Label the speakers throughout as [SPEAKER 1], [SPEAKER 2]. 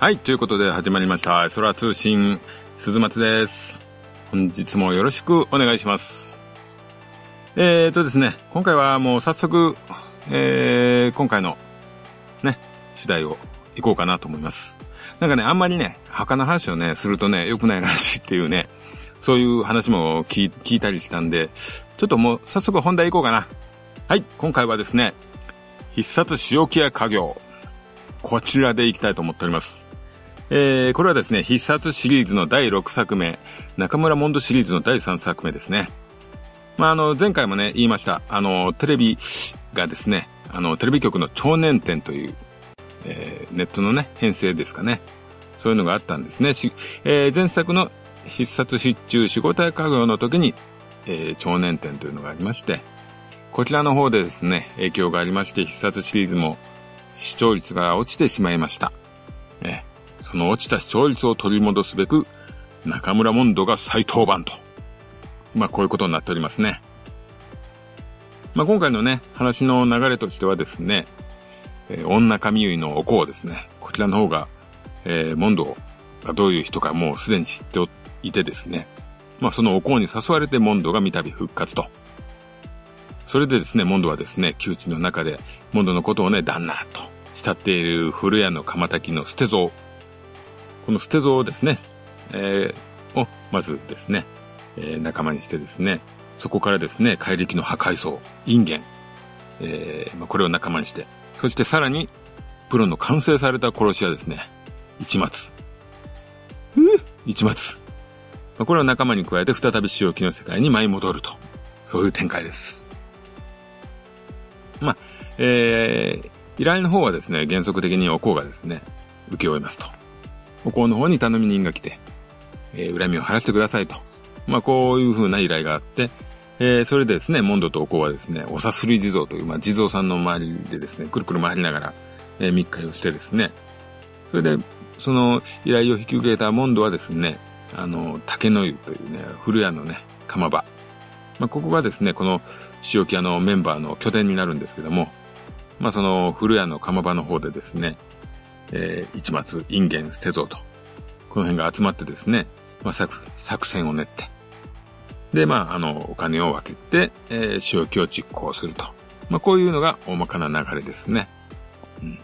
[SPEAKER 1] はい、ということで始まりました。空通信、鈴松です。本日もよろしくお願いします。えーとですね、今回はもう早速、えー、今回の、ね、次第を行こうかなと思います。なんかね、あんまりね、墓の話をね、するとね、良くないらしいっていうね、そういう話も聞いたりしたんで、ちょっともう早速本題行こうかな。はい、今回はですね、必殺塩木屋家業。こちらで行きたいと思っております。えー、これはですね、必殺シリーズの第6作目、中村モンドシリーズの第3作目ですね。まあ、あの、前回もね、言いました。あの、テレビがですね、あの、テレビ局の超年展という、えー、ネットのね、編成ですかね。そういうのがあったんですね。しえー、前作の必殺失注仕事や家業の時に、えー、超年展というのがありまして、こちらの方でですね、影響がありまして、必殺シリーズも視聴率が落ちてしまいました。その落ちた視聴率を取り戻すべく、中村モンドが再登板と。まあ、こういうことになっておりますね。まあ、今回のね、話の流れとしてはですね、えー、女神結のお香ですね。こちらの方が、えー、モンドがどういう人かもうすでに知っていてですね。まあ、そのお香に誘われてモンドが三度復活と。それでですね、モンドはですね、窮地の中で、モンドのことをね、旦那と慕っている古谷の釜炊きの捨て。この捨て像をですね、えー、を、まずですね、えー、仲間にしてですね、そこからですね、怪力の破壊層、インゲン、えー、まあ、これを仲間にして、そしてさらに、プロの完成された殺し屋ですね、一松。う一松。まあ、これを仲間に加えて再び潮木の世界に舞い戻ると。そういう展開です。まあ、えー、依頼の方はですね、原則的にお香がですね、受け負いますと。お香の方に頼み人が来て、えー、恨みを晴らしてくださいと。まあ、こういう風な依頼があって、えー、それでですね、モンドとお香はですね、おさすり地蔵という、まあ、地蔵さんの周りでですね、くるくる回りながら、えー、密会をしてですね、それで、その依頼を引き受けたモンドはですね、あの、竹の湯というね、古屋のね、釜場。まあ、ここがですね、この塩木屋のメンバーの拠点になるんですけども、まあ、その古屋の釜場の方でですね、えー、一松、インゲン、捨てぞと、この辺が集まってですね、まあ、作、作戦を練って、で、まあ、あの、お金を分けて、えー、仕置きを実行すると。まあ、こういうのが大まかな流れですね。うん。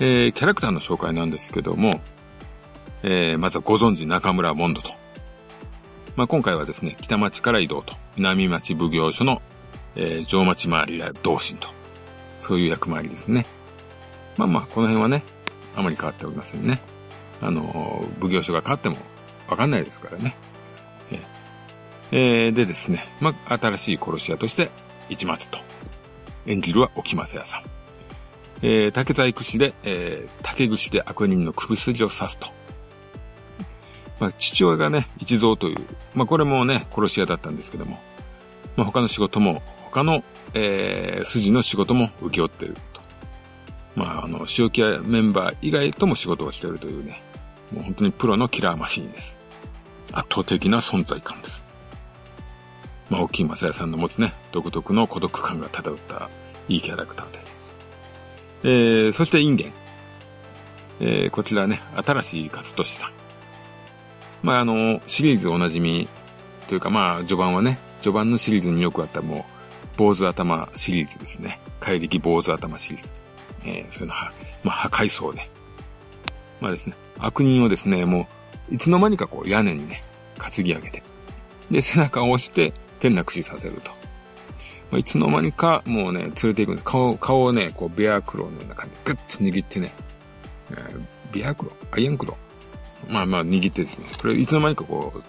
[SPEAKER 1] えー、キャラクターの紹介なんですけども、えー、まずはご存知中村モンドと。まあ、今回はですね、北町から移動と、南町奉行所の、えー、上町回りや同心と。そういう役回りですね。まあまあ、この辺はね、あまり変わっておりませんね。あの、奉行所が変わってもわかんないですからね。えー、でですね、まあ、新しい殺し屋として、市松と。演じるは沖正屋さん。えー、竹細工師で、えー、竹串で悪人の首筋を刺すと。まあ、父親がね、一蔵という、まあ、これもね、殺し屋だったんですけども、まあ、他の仕事も、他の、えー、筋の仕事も請け負ってる。まあ、あの、塩木屋メンバー以外とも仕事をしているというね、もう本当にプロのキラーマシーンです。圧倒的な存在感です。まあ、大きい正也さんの持つね、独特の孤独感が漂ったいいキャラクターです。えー、そしてインゲン。えー、こちらね、新しい勝利さん。まあ、あの、シリーズおなじみというか、まあ、序盤はね、序盤のシリーズによくあったもう、坊主頭シリーズですね。怪力坊主頭シリーズ。えー、そういうのは、まあ、破壊層で。まあですね、悪人をですね、もう、いつの間にかこう屋根にね、担ぎ上げて、で、背中を押して、転落死させると。まあ、いつの間にか、もうね、連れて行くんです。顔、顔をね、こう、ベアクローのような感じで、グッと握ってね、えー、ビアクロ？ーアイアンクロ？ーまあまあ握ってですね、これいつの間にかこう、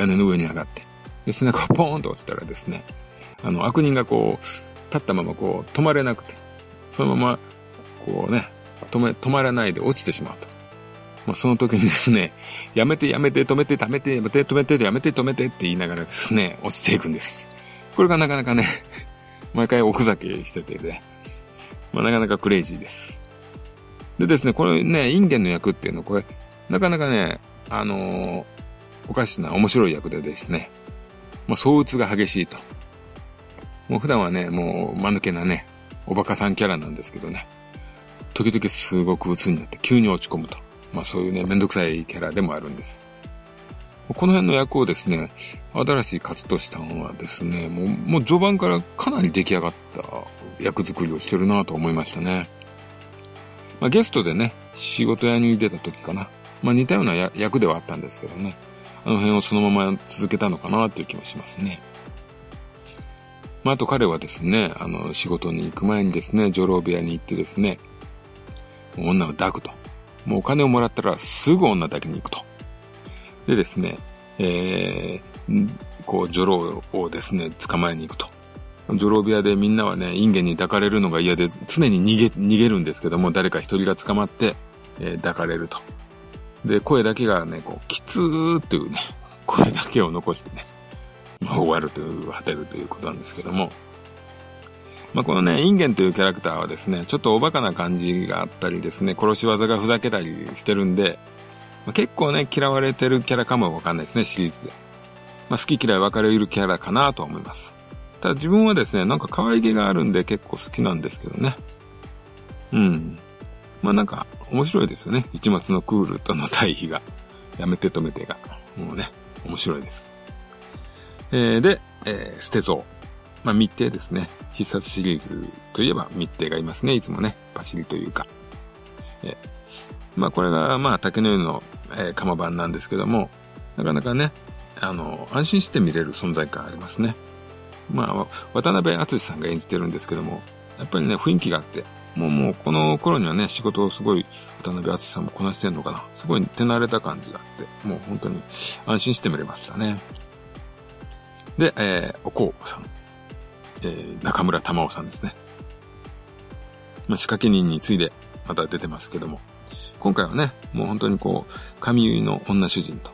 [SPEAKER 1] 屋根の上に上がって、で、背中をポーンと落ちたらですね、あの、悪人がこう、立ったままこう、止まれなくて、そのまま、こうね、止め、止まらないで落ちてしまうと。まあ、その時にですね、やめてやめて止めて止めてやめて止めてやめて止めてって言いながらですね、落ちていくんです。これがなかなかね、毎回おふざけしててね、まあ、なかなかクレイジーです。でですね、これね、インゲンの役っていうのこれ、なかなかね、あのー、おかしな面白い役でですね、もう相打つが激しいと。もう普段はね、もう間抜けなね、おバカさんキャラなんですけどね。時々すごく鬱になって急に落ち込むと。まあそういうね、めんどくさいキャラでもあるんです。この辺の役をですね、新しい勝利さんはですね、もう、もう序盤からかなり出来上がった役作りをしてるなと思いましたね。まあゲストでね、仕事屋に出た時かな。まあ似たような役ではあったんですけどね。あの辺をそのまま続けたのかなっていう気もしますね。まあ、あと彼はですね、あの、仕事に行く前にですね、女郎部屋に行ってですね、女を抱くと。もうお金をもらったらすぐ女だけに行くと。でですね、えー、こう、女郎をですね、捕まえに行くと。女郎部屋でみんなはね、インゲンに抱かれるのが嫌で、常に逃げ、逃げるんですけども、誰か一人が捕まって、えー、抱かれると。で、声だけがね、こう、きつーっていうね、声だけを残してね、終わるという、果てるということなんですけども、まあ、このね、インゲンというキャラクターはですね、ちょっとおバカな感じがあったりですね、殺し技がふざけたりしてるんで、まあ、結構ね、嫌われてるキャラかもわかんないですね、シリーズで。まあ、好き嫌い分かれるキャラかなと思います。ただ自分はですね、なんか可愛げがあるんで結構好きなんですけどね。うん。まあなんか面白いですよね。一末のクールとの対比が。やめて止めてが。もうね、面白いです。えー、で、えー、捨て像。まあ密偵ですね。必殺シリーズといえば密偵がいますね。いつもね。パシリというか。え、まあこれがまあ竹の湯の、えー、釜版なんですけども、なかなかね、あの、安心して見れる存在感ありますね。まあ、渡辺敦さんが演じてるんですけども、やっぱりね、雰囲気があって、もうもうこの頃にはね、仕事をすごい渡辺敦さんもこなしてんのかな。すごい手慣れた感じがあって、もう本当に安心して見れましたね。で、えー、おこうさん。えー、中村玉緒さんですね。まあ、仕掛け人についでまた出てますけども、今回はね、もう本当にこう、神結いの女主人と、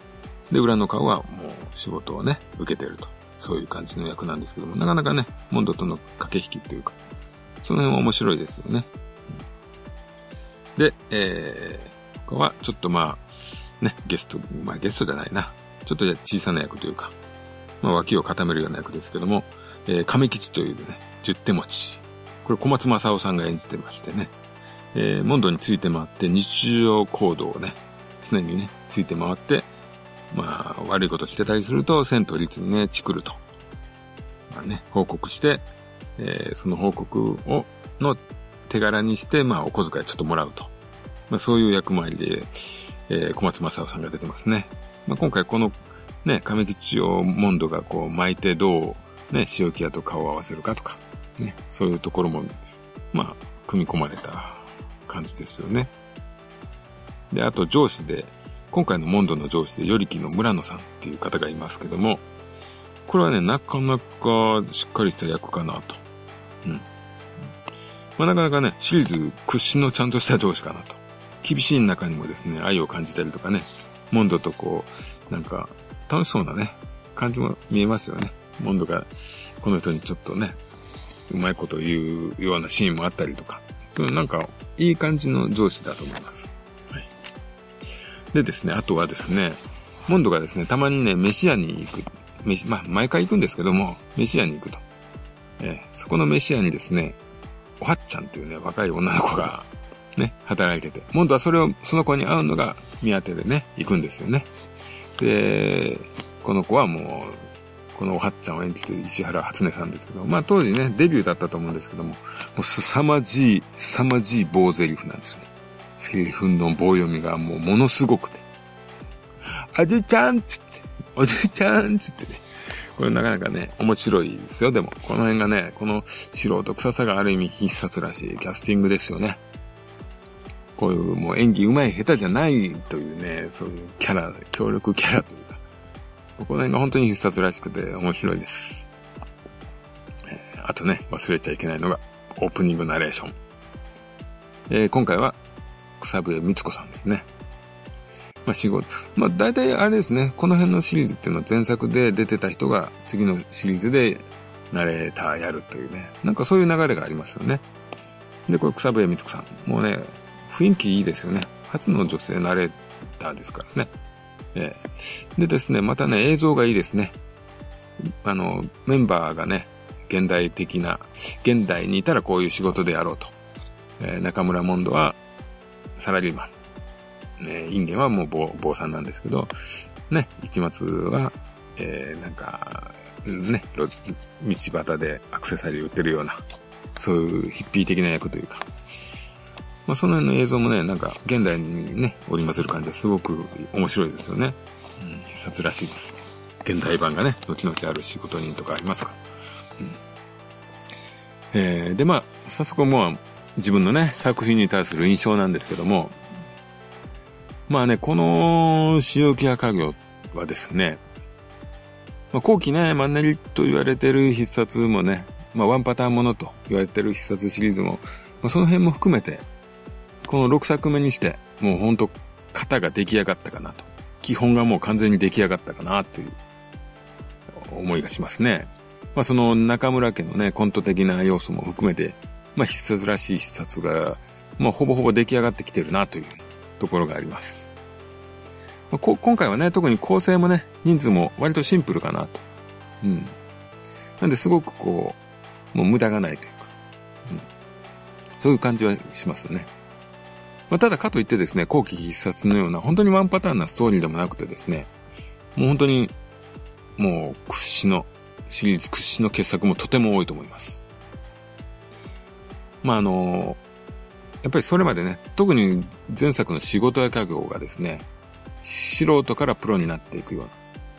[SPEAKER 1] で、裏の顔はもう仕事をね、受けてると。そういう感じの役なんですけども、なかなかね、モンドとの駆け引きっていうか、その辺は面白いですよね。で、えー、他はちょっとまあ、ね、ゲスト、まあゲストじゃないな。ちょっと小さな役というか、まあ脇を固めるような役ですけども、えー、亀吉というね、十手持ち。これ小松正夫さんが演じてましてね、えー、モンドについて回って日常行動をね、常にね、ついて回って、まあ、悪いことしてたりすると、戦闘率にね、チクると。まあね、報告して、えー、その報告を、の手柄にして、まあ、お小遣いちょっともらうと。まあ、そういう役回りで、えー、小松正夫さんが出てますね。まあ、今回この、ね、亀吉をモンドがこう巻いてどう、ね、塩木屋と顔を合わせるかとか、ね、そういうところも、まあ、組み込まれた感じですよね。で、あと上司で、今回のモンドの上司で、よりきの村野さんっていう方がいますけども、これはね、なかなかしっかりした役かなと。うん。まあ、なかなかね、シリーズ屈指のちゃんとした上司かなと。厳しい中にもですね、愛を感じたりとかね、モンドとこう、なんか、楽しそうなね、感じも見えますよね。モンドが、この人にちょっとね、うまいこと言うようなシーンもあったりとか、そういうなんか、いい感じの上司だと思います。はい。でですね、あとはですね、モンドがですね、たまにね、飯屋に行く。飯、まあ、毎回行くんですけども、飯屋に行くと。えー、そこの飯屋にですね、おはっちゃんっていうね、若い女の子が、ね、働いてて、モンドはそれを、その子に会うのが目当てでね、行くんですよね。で、この子はもう、このおはっちゃんを演じてる石原初音さんですけど、まあ当時ね、デビューだったと思うんですけども、もう凄まじい、凄まじい棒台詞なんですよね。セリフの棒読みがもうものすごくて。あじちゃんつって、おじちゃんっつってね。これなかなかね、面白いですよ。でも、この辺がね、この素人臭さがある意味必殺らしいキャスティングですよね。こういうもう演技上手い下手じゃないというね、そういうキャラ、協力キャラという、この辺が本当に必殺らしくて面白いです。え、あとね、忘れちゃいけないのが、オープニングナレーション。えー、今回は、草笛光子さんですね。まあ仕事。まあ大体あれですね、この辺のシリーズっていうのは前作で出てた人が次のシリーズでナレーターやるというね、なんかそういう流れがありますよね。で、これ草笛光子さん。もうね、雰囲気いいですよね。初の女性ナレーターですからね。えー、でですね、またね、映像がいいですね。あの、メンバーがね、現代的な、現代にいたらこういう仕事でやろうと。えー、中村モンドはサラリーマン。ね、インゲンはもう坊坊さんなんですけど、ね、市松は、えー、なんか、ね、道端でアクセサリー売ってるような、そういうヒッピー的な役というか、まあ、その辺の映像もね、なんか、現代にね、織り交ぜる感じですごく面白いですよね。うん、必殺らしいです。現代版がね、後々ある仕事人とかありますかうん、えー、で、まあ、早速もう、自分のね、作品に対する印象なんですけども、まあね、この、塩木屋家業はですね、まあ、後期ね、マンネリと言われてる必殺もね、まあ、ワンパターンものと言われてる必殺シリーズも、まあ、その辺も含めて、この6作目にして、もうほんと型が出来上がったかなと。基本がもう完全に出来上がったかなという思いがしますね。まあその中村家のね、コント的な要素も含めて、まあ必殺らしい必殺が、まあほぼほぼ出来上がってきてるなというところがあります。まあ、今回はね、特に構成もね、人数も割とシンプルかなと。うん。なんですごくこう、もう無駄がないというか、うん。そういう感じはしますね。まあ、ただかといってですね、後期必殺のような本当にワンパターンなストーリーでもなくてですね、もう本当に、もう屈指の、シリーズ屈指の傑作もとても多いと思います。まあ、あの、やっぱりそれまでね、特に前作の仕事や家業がですね、素人からプロになっていくような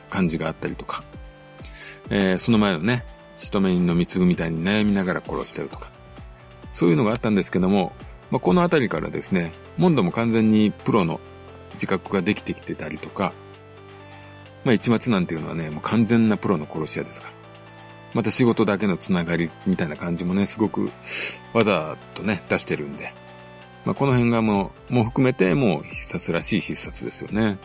[SPEAKER 1] 感じがあったりとか、えー、その前のね、仕留め人の貢みたいに悩みながら殺してるとか、そういうのがあったんですけども、まあ、このあたりからですね、モンドも完全にプロの自覚ができてきてたりとか、まあ一末なんていうのはね、もう完全なプロの殺し屋ですから。また仕事だけのつながりみたいな感じもね、すごくわざとね、出してるんで。まあこの辺がもう、もう含めてもう必殺らしい必殺ですよね。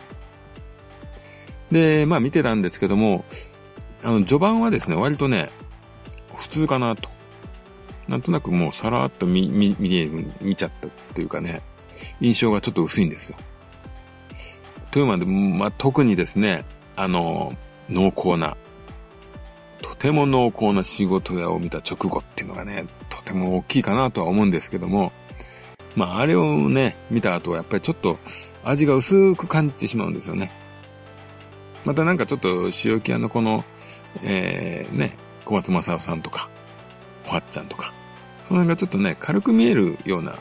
[SPEAKER 1] で、まあ見てたんですけども、あの序盤はですね、割とね、普通かなと。なんとなくもうさらっと見、見、見、見ちゃったというかね、印象がちょっと薄いんですよ。というまで、まあ、特にですね、あの、濃厚な、とても濃厚な仕事屋を見た直後っていうのがね、とても大きいかなとは思うんですけども、まあ、あれをね、見た後はやっぱりちょっと味が薄く感じてしまうんですよね。またなんかちょっと塩木屋のこの、えー、ね、小松正夫さんとか、おはっちゃんとか、その辺がちょっとね、軽く見えるような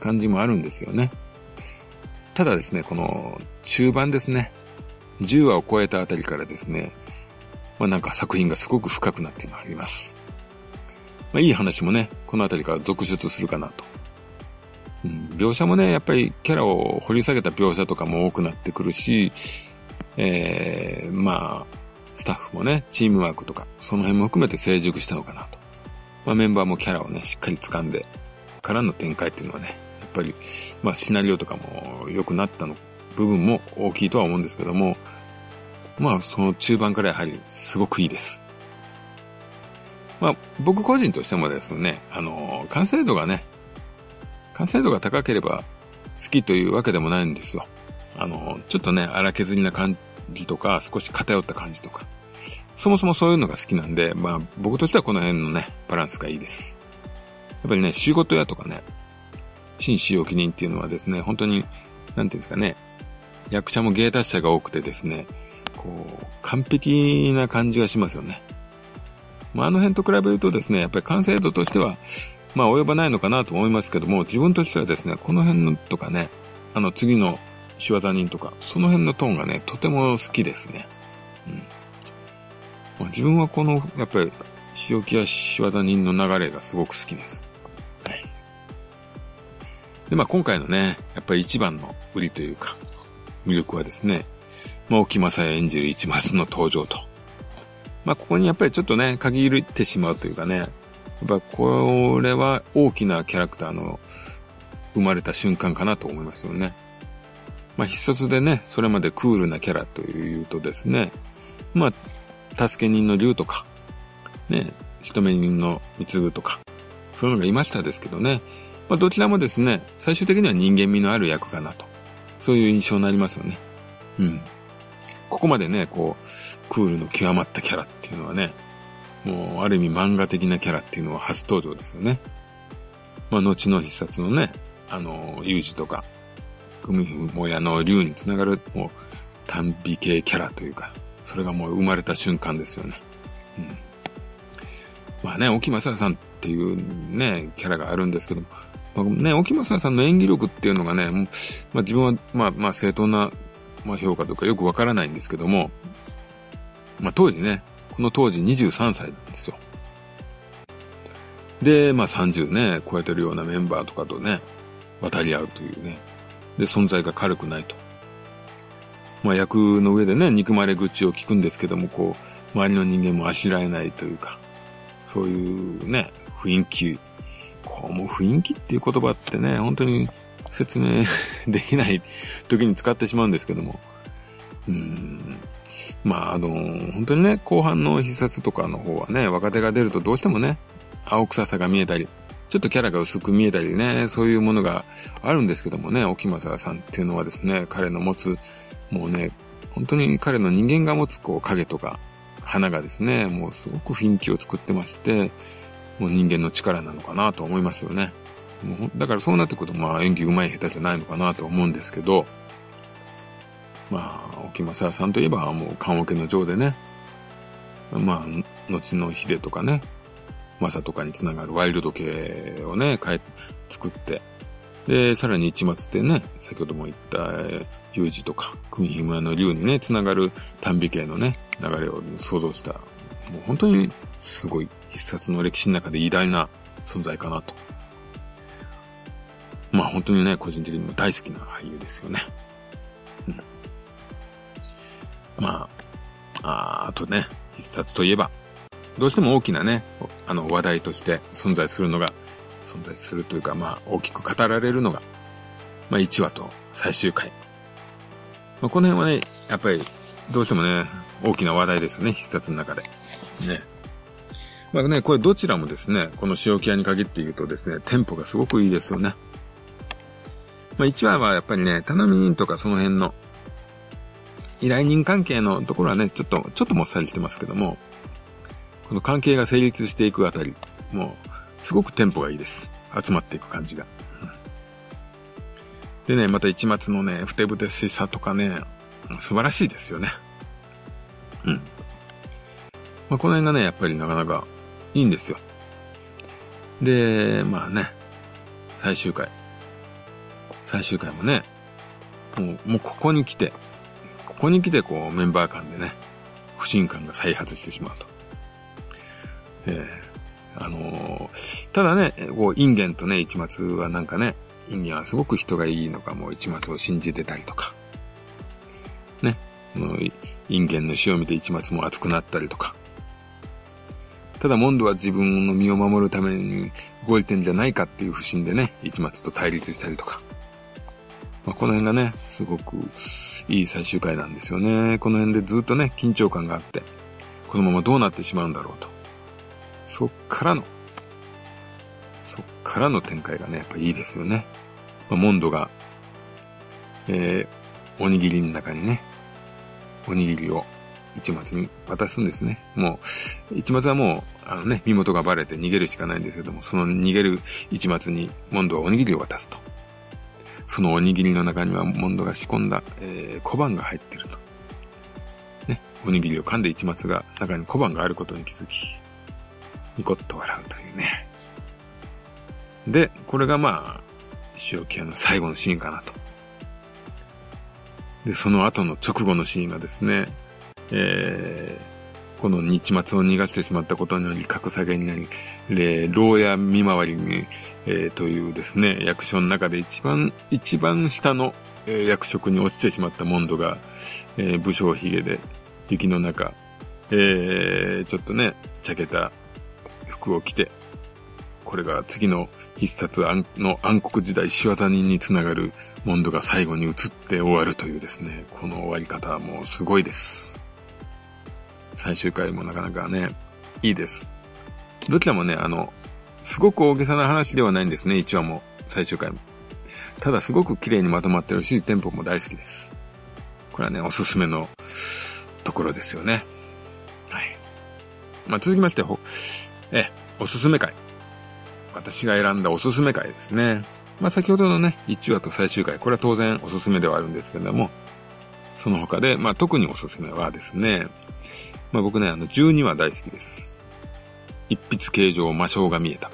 [SPEAKER 1] 感じもあるんですよね。ただですね、この中盤ですね、10話を超えたあたりからですね、まあなんか作品がすごく深くなってまいります。まあいい話もね、このあたりから続出するかなと。うん、描写もね、やっぱりキャラを掘り下げた描写とかも多くなってくるし、えー、まあ、スタッフもね、チームワークとか、その辺も含めて成熟したのかなと。まあ、メンバーもキャラをね、しっかり掴んでからの展開っていうのはね、やっぱり、まあ、シナリオとかも良くなったの部分も大きいとは思うんですけども、まあ、その中盤からやはりすごくいいです。まあ、僕個人としてもですね、あの、完成度がね、完成度が高ければ好きというわけでもないんですよ。あの、ちょっとね、荒削りな感じとか、少し偏った感じとか、そもそもそういうのが好きなんで、まあ僕としてはこの辺のね、バランスがいいです。やっぱりね、仕事屋とかね、新使用記念っていうのはですね、本当に、なんていうんですかね、役者も芸達者が多くてですね、こう、完璧な感じがしますよね。まあ、あの辺と比べるとですね、やっぱり完成度としては、まあ及ばないのかなと思いますけども、自分としてはですね、この辺のとかね、あの次の仕業人とか、その辺のトーンがね、とても好きですね。うん。まあ、自分はこの、やっぱり、塩木屋仕業人の流れがすごく好きです。はい。で、まあ今回のね、やっぱり一番の売りというか、魅力はですね、まあ、沖正也演じる一松の登場と。まあここにやっぱりちょっとね、限りてしまうというかね、やっぱこれは大きなキャラクターの生まれた瞬間かなと思いますよね。まあ必殺でね、それまでクールなキャラというとですね、まあ助け人の竜とか、ね、一目人の貢とか、そういうのがいましたですけどね。まあ、どちらもですね、最終的には人間味のある役かなと。そういう印象になりますよね。うん。ここまでね、こう、クールの極まったキャラっていうのはね、もう、ある意味漫画的なキャラっていうのは初登場ですよね。まあ、後の必殺のね、あの、ユージとか、組もやの竜につながる、もう、短美系キャラというか、それがもう生まれた瞬間ですよね。うん。まあね、沖正さんっていうね、キャラがあるんですけども、まあ、ね、沖正さんの演技力っていうのがね、まあ自分は、まあまあ正当な、まあ、評価とかよくわからないんですけども、まあ当時ね、この当時23歳なんですよ。で、まあ30ね、超えてるようなメンバーとかとね、渡り合うというね。で、存在が軽くないと。まあ役の上でね、憎まれ口を聞くんですけども、こう、周りの人間もあしらえないというか、そういうね、雰囲気こう、もう雰囲気っていう言葉ってね、本当に説明できない時に使ってしまうんですけども。うん。まあ、あの、本当にね、後半の必殺とかの方はね、若手が出るとどうしてもね、青臭さが見えたり、ちょっとキャラが薄く見えたりね、そういうものがあるんですけどもね、沖正さんっていうのはですね、彼の持つ、もうね、本当に彼の人間が持つこう影とか、花がですね、もうすごく雰囲気を作ってまして、もう人間の力なのかなと思いますよね。もうだからそうなってくると、まあ演技上手い下手じゃないのかなと思うんですけど、まあ、沖正さんといえばもう棺桶の城でね、まあ、後の秀とかね、マサとかにつながるワイルド系をね、変え、作って、で、さらに一末ってね、先ほども言った、有事とか、組紐屋の竜にね、つながる短美系のね、流れを想像した、もう本当にすごい必殺の歴史の中で偉大な存在かなと。まあ本当にね、個人的にも大好きな俳優ですよね。うん。まあ、ああとね、必殺といえば、どうしても大きなね、あの話題として存在するのが、存在するというか、まあ大きく語られるのが、まあ1話と最終回。まあ、この辺はね、やっぱりどうしてもね、大きな話題ですよね、必殺の中で。ね。まあね、これどちらもですね、この塩キ屋に限って言うとですね、テンポがすごくいいですよね。まあ1話はやっぱりね、頼み人とかその辺の依頼人関係のところはね、ちょっと、ちょっともっさりしてますけども、この関係が成立していくあたり、もう、すごくテンポがいいです。集まっていく感じが。でね、また一末のね、ふてぶてしさとかね、素晴らしいですよね。うん。まあ、この辺がね、やっぱりなかなかいいんですよ。で、まあね、最終回。最終回もね、もう、もうここに来て、ここに来てこうメンバー間でね、不信感が再発してしまうと。えー、あのー、ただね、こう、インゲンとね、一末はなんかね、インゲンはすごく人がいいのか、もう一末を信じてたりとか、ね、その、インゲンの死を見て一末も熱くなったりとか、ただモンドは自分の身を守るために動いてんじゃないかっていう不審でね、一末と対立したりとか。まあ、この辺がね、すごくいい最終回なんですよね。この辺でずっとね、緊張感があって、このままどうなってしまうんだろうと。そっからの、そっからの展開がね、やっぱいいですよね。まあ、モンドが、えー、おにぎりの中にね、おにぎりを一末に渡すんですね。もう、一末はもう、あのね、身元がバレて逃げるしかないんですけども、その逃げる一末に、モンドはおにぎりを渡すと。そのおにぎりの中には、モンドが仕込んだ、えー、小判が入ってると。ね、おにぎりを噛んで一末が中に小判があることに気づき、ニコッと笑うというね。で、これがまあ、塩木屋の最後のシーンかなと。で、その後の直後のシーンがですね、えー、この日末を逃がしてしまったことにより格下げになり、え牢屋見回りに、えー、というですね、役所の中で一番、一番下の、えー、役職に落ちてしまったモンドが、えー、武将髭で雪の中、えー、ちょっとね、茶けた服を着て、これが次の必殺の暗黒時代仕業人につながるモンドが最後に移って終わるというですね、この終わり方はもうすごいです。最終回もなかなかね、いいです。どちらもね、あの、すごく大げさな話ではないんですね、1話も、最終回も。ただすごく綺麗にまとまってるし、テンポも大好きです。これはね、おすすめのところですよね。はい。まあ、続きまして、え、おすすめ会。私が選んだおすすめ回ですね。まあ先ほどのね、1話と最終回、これは当然おすすめではあるんですけれども、その他で、まあ特におすすめはですね、まあ僕ね、あの12話大好きです。一筆形状魔性が見えた。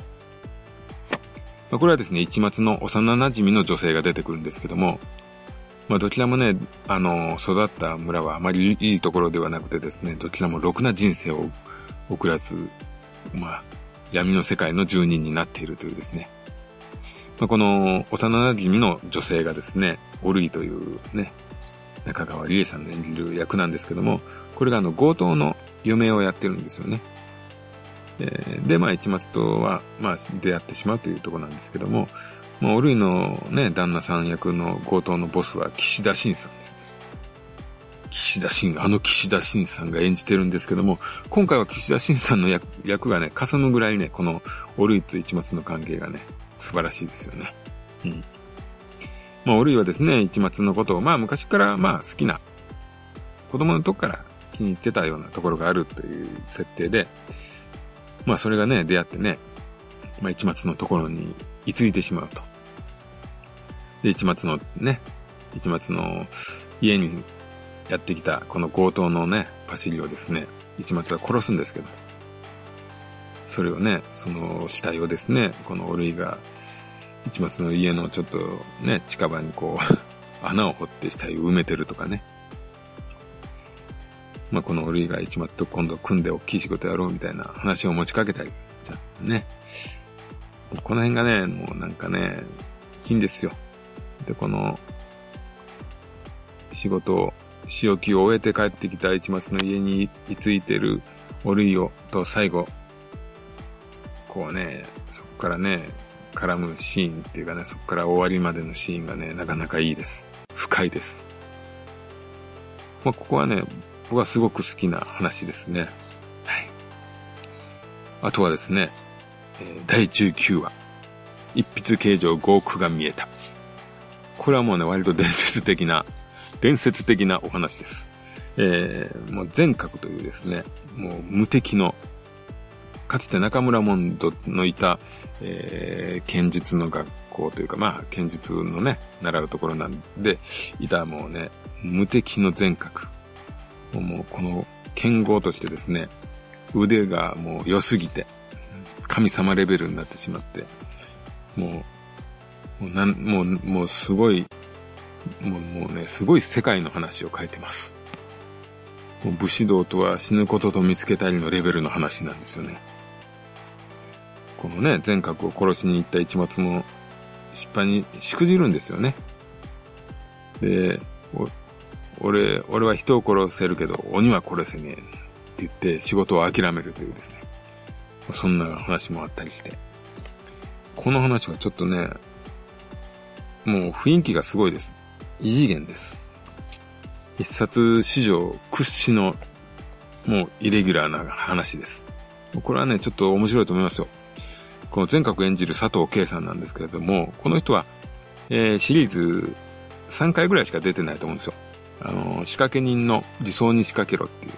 [SPEAKER 1] まあ、これはですね、一末の幼馴染の女性が出てくるんですけども、まあ、どちらもね、あの、育った村はあまりいいところではなくてですね、どちらもろくな人生を送らず、まあ、闇の世界の住人になっているというですね。まあ、この幼馴染の女性がですね、オルイというね、中川理恵さんの演じる役なんですけども、これがあの強盗の嫁をやってるんですよね。えで、まあ、一末とは、まあ、出会ってしまうというとこなんですけども、まあ、おるいのね、旦那さん役の強盗のボスは岸田新さんですね。岸田新、あの岸田新さんが演じてるんですけども、今回は岸田新さんの役役がね、かすむぐらいね、このおるいと一末の関係がね、素晴らしいですよね。うん。まあ、おるいはですね、一末のことを、まあ、昔からまあ、好きな、子供のとこから気に入ってたようなところがあるという設定で、まあそれがね、出会ってね、まあ一末のところに居ついてしまうと。で、一末のね、一末の家にやってきたこの強盗のね、パシリをですね、一末は殺すんですけど、それをね、その死体をですね、このおるいが、一末の家のちょっとね、近場にこう 穴を掘って死体を埋めてるとかね。まあ、この類が一末と今度組んで大きい仕事やろうみたいな話を持ちかけたり、じゃね。この辺がね、もうなんかね、いいんですよ。で、この、仕事を、仕置きを終えて帰ってきた一末の家に居ついてるおるいをと最後、こうね、そこからね、絡むシーンっていうかね、そこから終わりまでのシーンがね、なかなかいいです。深いです。まあ、ここはね、僕はすごく好きな話ですね。はい。あとはですね、え、第19話、一筆形状5億が見えた。これはもうね、割と伝説的な、伝説的なお話です。えー、もう全角というですね、もう無敵の、かつて中村門戸のいた、えー、剣術の学校というか、まあ、剣術のね、習うところなんで、いたもうね、無敵の全角。もうこの剣豪としてですね、腕がもう良すぎて、神様レベルになってしまって、もう、もうなん、もう、もうすごい、もうもうね、すごい世界の話を書いてます。武士道とは死ぬことと見つけたりのレベルの話なんですよね。このね、全角を殺しに行った一末も失敗にしくじるんですよね。で、俺、俺は人を殺せるけど、鬼は殺せねえ。って言って仕事を諦めるというですね。そんな話もあったりして。この話はちょっとね、もう雰囲気がすごいです。異次元です。一冊史上屈指のもうイレギュラーな話です。これはね、ちょっと面白いと思いますよ。この全角演じる佐藤圭さんなんですけれども、この人は、えー、シリーズ3回ぐらいしか出てないと思うんですよ。あの、仕掛け人の理想に仕掛けろっていう。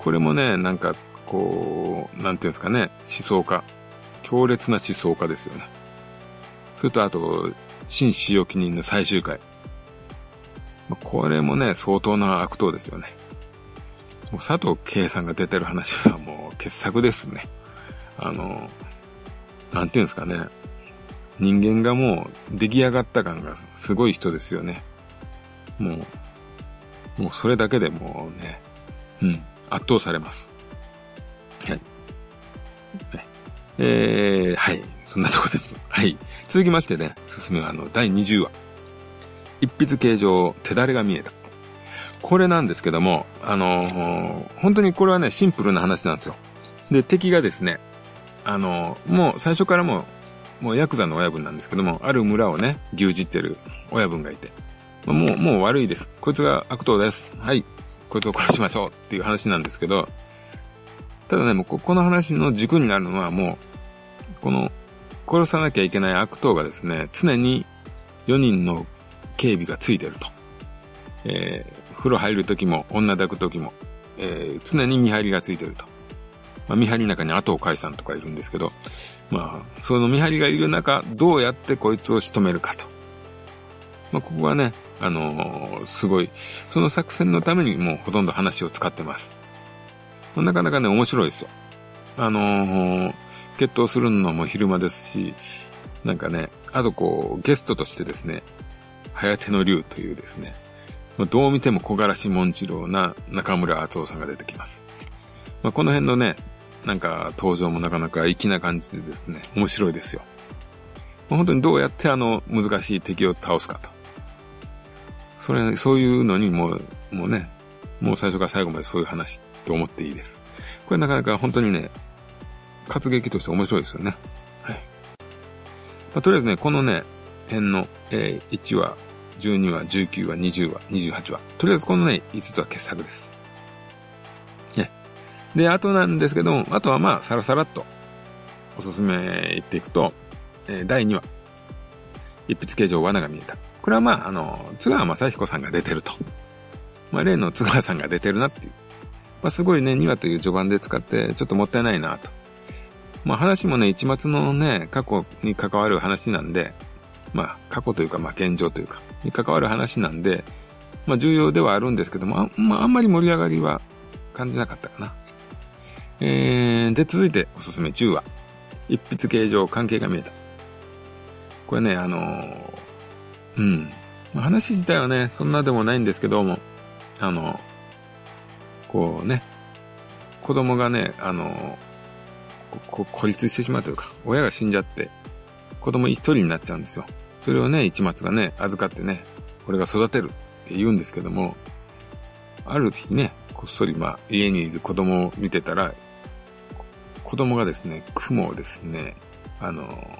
[SPEAKER 1] これもね、なんか、こう、なんていうんですかね、思想家。強烈な思想家ですよね。それとあと、新使用記人の最終回。これもね、相当な悪党ですよね。もう佐藤圭さんが出てる話はもう傑作ですね。あの、なんていうんですかね。人間がもう出来上がった感がすごい人ですよね。もう、もうそれだけでもうね、うん、圧倒されます。はい。えー、はい。そんなとこです。はい。続きましてね、進めはあの、第20話。一筆形状、手だれが見えた。これなんですけども、あのー、本当にこれはね、シンプルな話なんですよ。で、敵がですね、あのー、もう最初からも、もうヤクザの親分なんですけども、ある村をね、牛耳ってる親分がいてま、もう、もう悪いです。こいつが悪党です。はい。こいつを殺しましょうっていう話なんですけど、ただね、もうここの話の軸になるのはもう、この、殺さなきゃいけない悪党がですね、常に4人の警備がついてると。えー、風呂入る時も、女抱く時も、えー、常に見張りがついてると。まあ、見張りの中に後を解散とかいるんですけど、まあ、その見張りがいる中、どうやってこいつを仕留めるかと。まあ、ここはね、あのー、すごい、その作戦のためにもうほとんど話を使ってます。なかなかね、面白いですよ。あのー、決闘するのも昼間ですし、なんかね、あとこう、ゲストとしてですね、早手の竜というですね、どう見ても小柄し紋次郎な中村敦夫さんが出てきます。まあ、この辺のね、なんか登場もなかなか粋な感じでですね、面白いですよ。まあ、本当にどうやってあの難しい敵を倒すかと。それ、そういうのにもう、もうね、もう最初から最後までそういう話って思っていいです。これなかなか本当にね、活劇として面白いですよね。はい。まあ、とりあえずね、このね、辺の、えー、1話、12話、19話、20話、28話。とりあえずこのね、5つは傑作です。ね。で、あとなんですけども、あとはまあ、さらさらっと、おすすめ言っていくと、えー、第2話。一筆形状罠が見えた。これはまあ、あの、津川雅彦さんが出てると。まあ、例の津川さんが出てるなっていう。まあ、すごいね、2話という序盤で使って、ちょっともったいないなと。まあ、話もね、一末のね、過去に関わる話なんで、まあ、過去というか、まあ、現状というか、に関わる話なんで、まあ、重要ではあるんですけども、あ,、まあ、あんまり盛り上がりは感じなかったかな。えー、で、続いておすすめ10話。一筆形状関係が見えた。これね、あのー、うん。話自体はね、そんなでもないんですけども、あの、こうね、子供がね、あの、孤立してしまうというか、親が死んじゃって、子供一人になっちゃうんですよ。それをね、一末がね、預かってね、俺が育てるって言うんですけども、ある日ね、こっそりまあ、家にいる子供を見てたら、子供がですね、雲をですね、あの、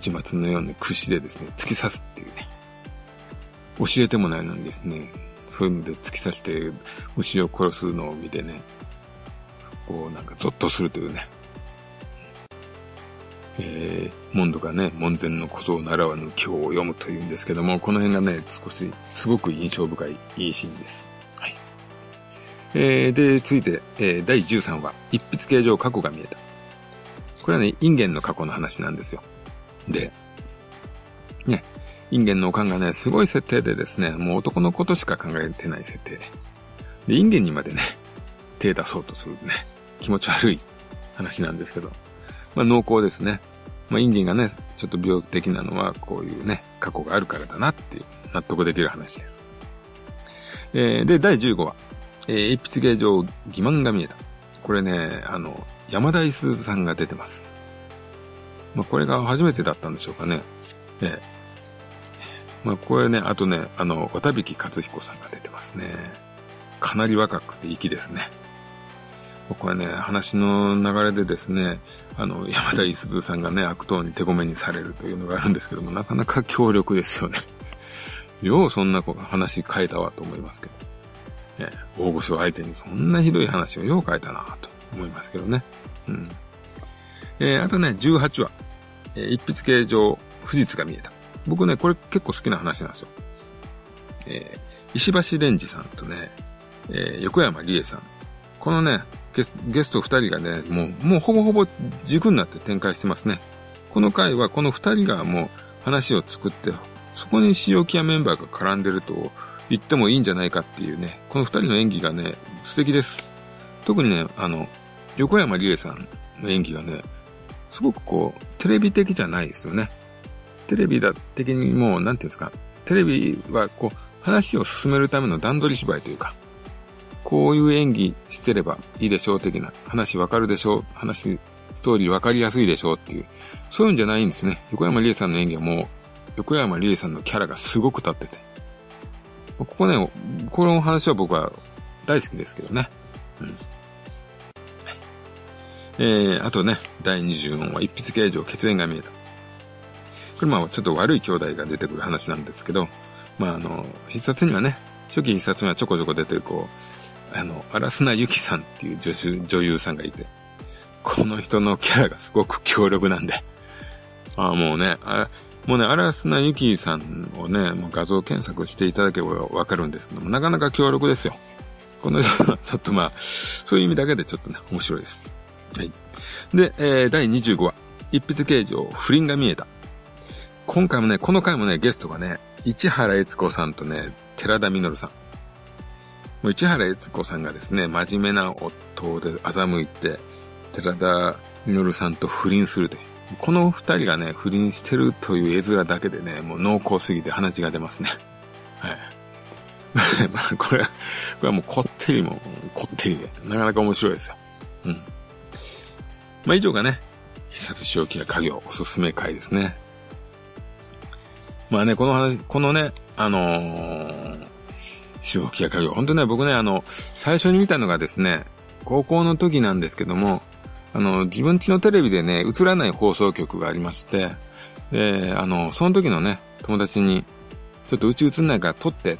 [SPEAKER 1] 一末のように串でですね、突き刺すっていうね、教えてもないのにですね、そういうので突き刺して牛を殺すのを見てね、こうなんかゾッとするというね、えー、モンドがね、門前の小僧習わぬ今日を読むというんですけども、この辺がね、少し、すごく印象深い、いいシーンです。はい。えー、で、続いて、えー、第13話、一筆形状過去が見えた。これはね、インゲンの過去の話なんですよ。で、ね、インゲンのおかんがね、すごい設定でですね、もう男のことしか考えてない設定で。で、インゲンにまでね、手出そうとするね、気持ち悪い話なんですけど、まあ濃厚ですね。まあインゲンがね、ちょっと病的なのはこういうね、過去があるからだなっていう納得できる話です。えー、で、第15話。えー、一筆芸上欺瞞が見えた。これね、あの、山田いすさんが出てます。まあこれが初めてだったんでしょうかね。えー、まあこれね、あとね、あの、渡引勝彦さんが出てますね。かなり若くて粋ですね。これね、話の流れでですね、あの、山田いすずさんがね、悪党に手ごめにされるというのがあるんですけども、なかなか強力ですよね。ようそんな話変えたわと思いますけど。ね、大御所相手にそんなひどい話をよう変えたなと思いますけどね。うん。えー、あとね、18話。えー、一筆形状、富士が見えた。僕ね、これ結構好きな話なんですよ。えー、石橋蓮司さんとね、えー、横山理恵さん。このね、ゲスゲスト二人がね、もう、もうほぼほぼ軸になって展開してますね。この回はこの二人がもう話を作って、そこに塩木屋メンバーが絡んでると言ってもいいんじゃないかっていうね、この二人の演技がね、素敵です。特にね、あの、横山理恵さんの演技がね、すごくこう、テレビ的じゃないですよね。テレビだ的にもう、なんていうんですか、テレビはこう、話を進めるための段取り芝居というか、こういう演技してればいいでしょう的な、話わかるでしょう、話、ストーリーわかりやすいでしょうっていう、そういうんじゃないんですね。横山理恵さんの演技はもう、横山理恵さんのキャラがすごく立ってて。ここね、この話は僕は大好きですけどね。うん。えー、あとね、第24話、一筆形状、血縁が見えた。これまあちょっと悪い兄弟が出てくる話なんですけど、まああの、必殺にはね、初期必殺にはちょこちょこ出てるこう、あの、荒砂ゆきさんっていう女優女優さんがいて、この人のキャラがすごく強力なんで、ああ、もうね、あもうね、荒砂ゆきさんをね、もう画像検索していただければわかるんですけども、なかなか強力ですよ。この人はちょっとまあ、そういう意味だけでちょっとね、面白いです。はい。で、えー、第25話。一筆刑事を不倫が見えた。今回もね、この回もね、ゲストがね、市原悦子さんとね、寺田実さん。もう市原悦子さんがですね、真面目な夫で欺いて、寺田実さんと不倫するという。この二人がね、不倫してるという絵面だけでね、もう濃厚すぎて鼻血が出ますね。はい。まあ、これは、これはもうこってりも、こってりで、なかなか面白いですよ。うん。まあ以上がね、必殺仕置きや家業おすすめ回ですね。まあね、この話、このね、あのー、仕置きや家業、本当ね、僕ね、あの、最初に見たのがですね、高校の時なんですけども、あの、自分家のテレビでね、映らない放送局がありまして、で、あの、その時のね、友達に、ちょっとうち映んないから撮って、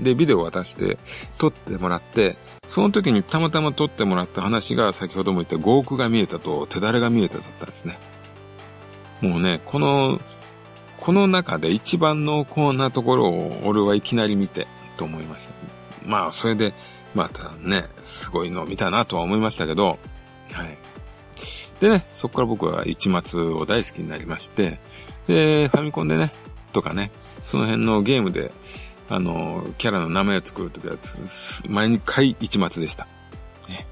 [SPEAKER 1] で、ビデオを渡して、撮ってもらって、その時にたまたま撮ってもらった話が先ほども言った5億が見えたと手だれが見えただったんですね。もうね、この、この中で一番濃厚なところを俺はいきなり見てと思いました。まあ、それで、またね、すごいのを見たなとは思いましたけど、はい。でね、そこから僕は一末を大好きになりまして、で、ファミコンでね、とかね、その辺のゲームで、あの、キャラの名前を作るときは、毎回一末でした。ね。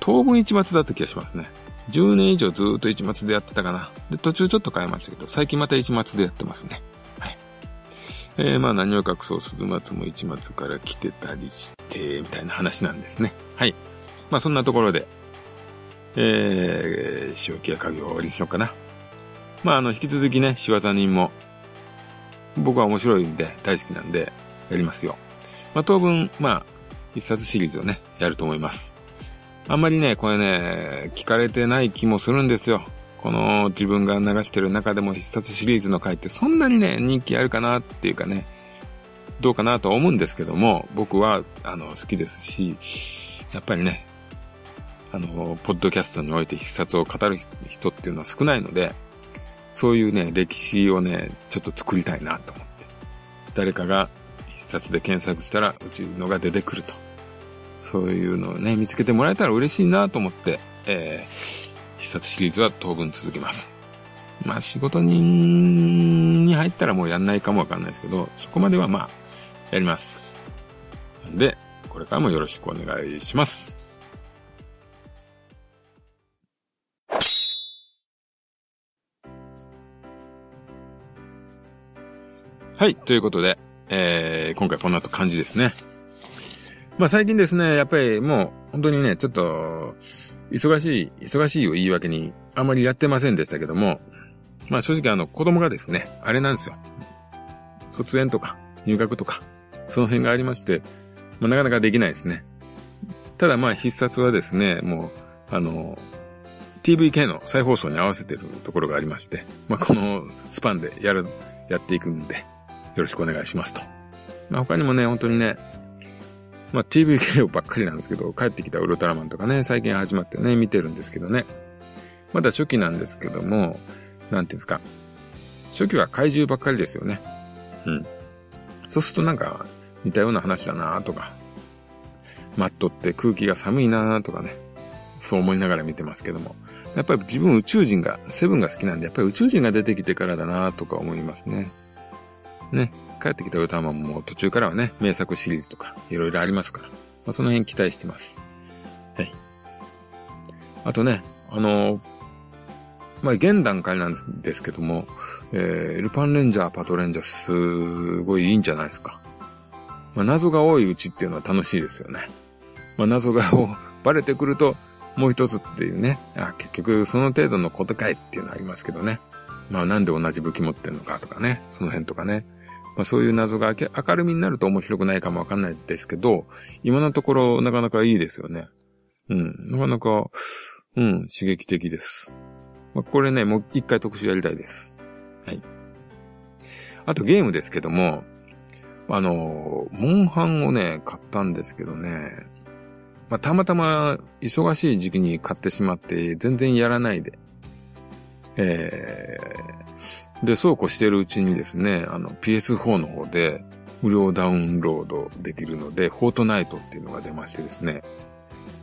[SPEAKER 1] 当分一末だった気がしますね。10年以上ずっと一末でやってたかな。で、途中ちょっと変えましたけど、最近また一末でやってますね。えー、まあ何を隠そう、鈴松も一末から来てたりして、みたいな話なんですね。はい。まあそんなところで、えー、塩木や家業を終わりにしようかな。まあ、あの、引き続きね、仕業人も、僕は面白いんで、大好きなんで、やりますよ。まあ、当分、まあ、必殺シリーズをね、やると思います。あんまりね、これね、聞かれてない気もするんですよ。この自分が流してる中でも必殺シリーズの回ってそんなにね、人気あるかなっていうかね、どうかなと思うんですけども、僕は、あの、好きですし、やっぱりね、あの、ポッドキャストにおいて必殺を語る人っていうのは少ないので、そういうね、歴史をね、ちょっと作りたいなと思って。誰かが必殺で検索したら、うちのが出てくると。そういうのをね、見つけてもらえたら嬉しいなと思って、えー、必殺シリーズは当分続きます。まあ仕事人に入ったらもうやんないかもわかんないですけど、そこまではまあ、やります。で、これからもよろしくお願いします。はい。ということで、えー、今回こんな感じですね。まあ最近ですね、やっぱりもう、本当にね、ちょっと、忙しい、忙しいを言い訳に、あまりやってませんでしたけども、まあ正直あの、子供がですね、あれなんですよ。卒園とか、入学とか、その辺がありまして、まあなかなかできないですね。ただまあ必殺はですね、もう、あの、TVK の再放送に合わせてるところがありまして、まあこのスパンでやる、やっていくんで、よろしくお願いしますと。まあ、他にもね、本当にね、まあ、TV 系ばっかりなんですけど、帰ってきたウルトラマンとかね、最近始まってね、見てるんですけどね。まだ初期なんですけども、なんていうんですか。初期は怪獣ばっかりですよね。うん。そうするとなんか、似たような話だなとか、マットって空気が寒いなとかね、そう思いながら見てますけども。やっぱり自分宇宙人が、セブンが好きなんで、やっぱり宇宙人が出てきてからだなとか思いますね。ね、帰ってきたウルトラマンも途中からはね、名作シリーズとかいろいろありますから、まあ、その辺期待してます。はい。あとね、あのまあ、現段階なんですけども、えー、ルパンレンジャー、パトレンジャー、すごいいいんじゃないですか。まあ、謎が多いうちっていうのは楽しいですよね。まあ、謎が バレてくると、もう一つっていうね、あ結局その程度のことかいっていうのありますけどね。まあなんで同じ武器持ってんのかとかね、その辺とかね。まあそういう謎が明るみになると面白くないかもわかんないですけど、今のところなかなかいいですよね。うん、なかなか、うん、刺激的です。まあこれね、もう一回特集やりたいです。はい。あとゲームですけども、あの、モンハンをね、買ったんですけどね、まあ、たまたま忙しい時期に買ってしまって全然やらないで、えー、で、そうこうしてるうちにですね、あの PS4 の方で無料ダウンロードできるので、フォートナイトっていうのが出ましてですね、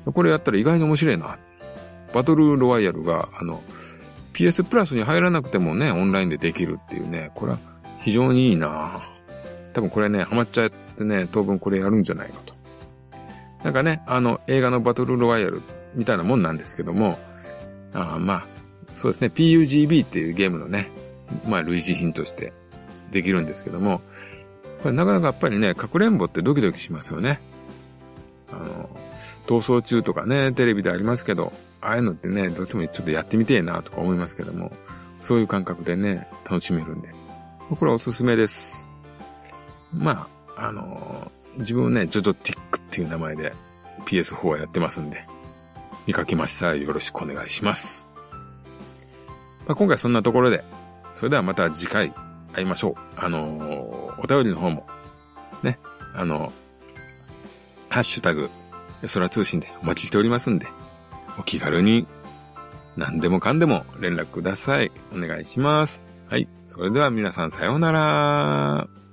[SPEAKER 1] これやったら意外に面白いな。バトルロワイヤルが、あの、PS プラスに入らなくてもね、オンラインでできるっていうね、これは非常にいいな多分これね、ハマっちゃってね、当分これやるんじゃないかと。なんかね、あの、映画のバトルロワイヤルみたいなもんなんですけども、あまあ、そうですね、PUGB っていうゲームのね、まあ、類似品としてできるんですけども、これなかなかやっぱりね、かくれんぼってドキドキしますよね。あの、逃走中とかね、テレビでありますけど、ああいうのってね、どうしてもちょっとやってみてえなとか思いますけども、そういう感覚でね、楽しめるんで。これはおすすめです。まあ、あの自分ね、ジョジョティックっていう名前で PS4 はやってますんで、見かけましたらよろしくお願いします。まあ、今回そんなところで、それではまた次回会いましょう。あのー、お便りの方も、ね、あのー、ハッシュタグ、空通信でお待ちしておりますんで、お気軽に何でもかんでも連絡ください。お願いします。はい。それでは皆さんさようなら。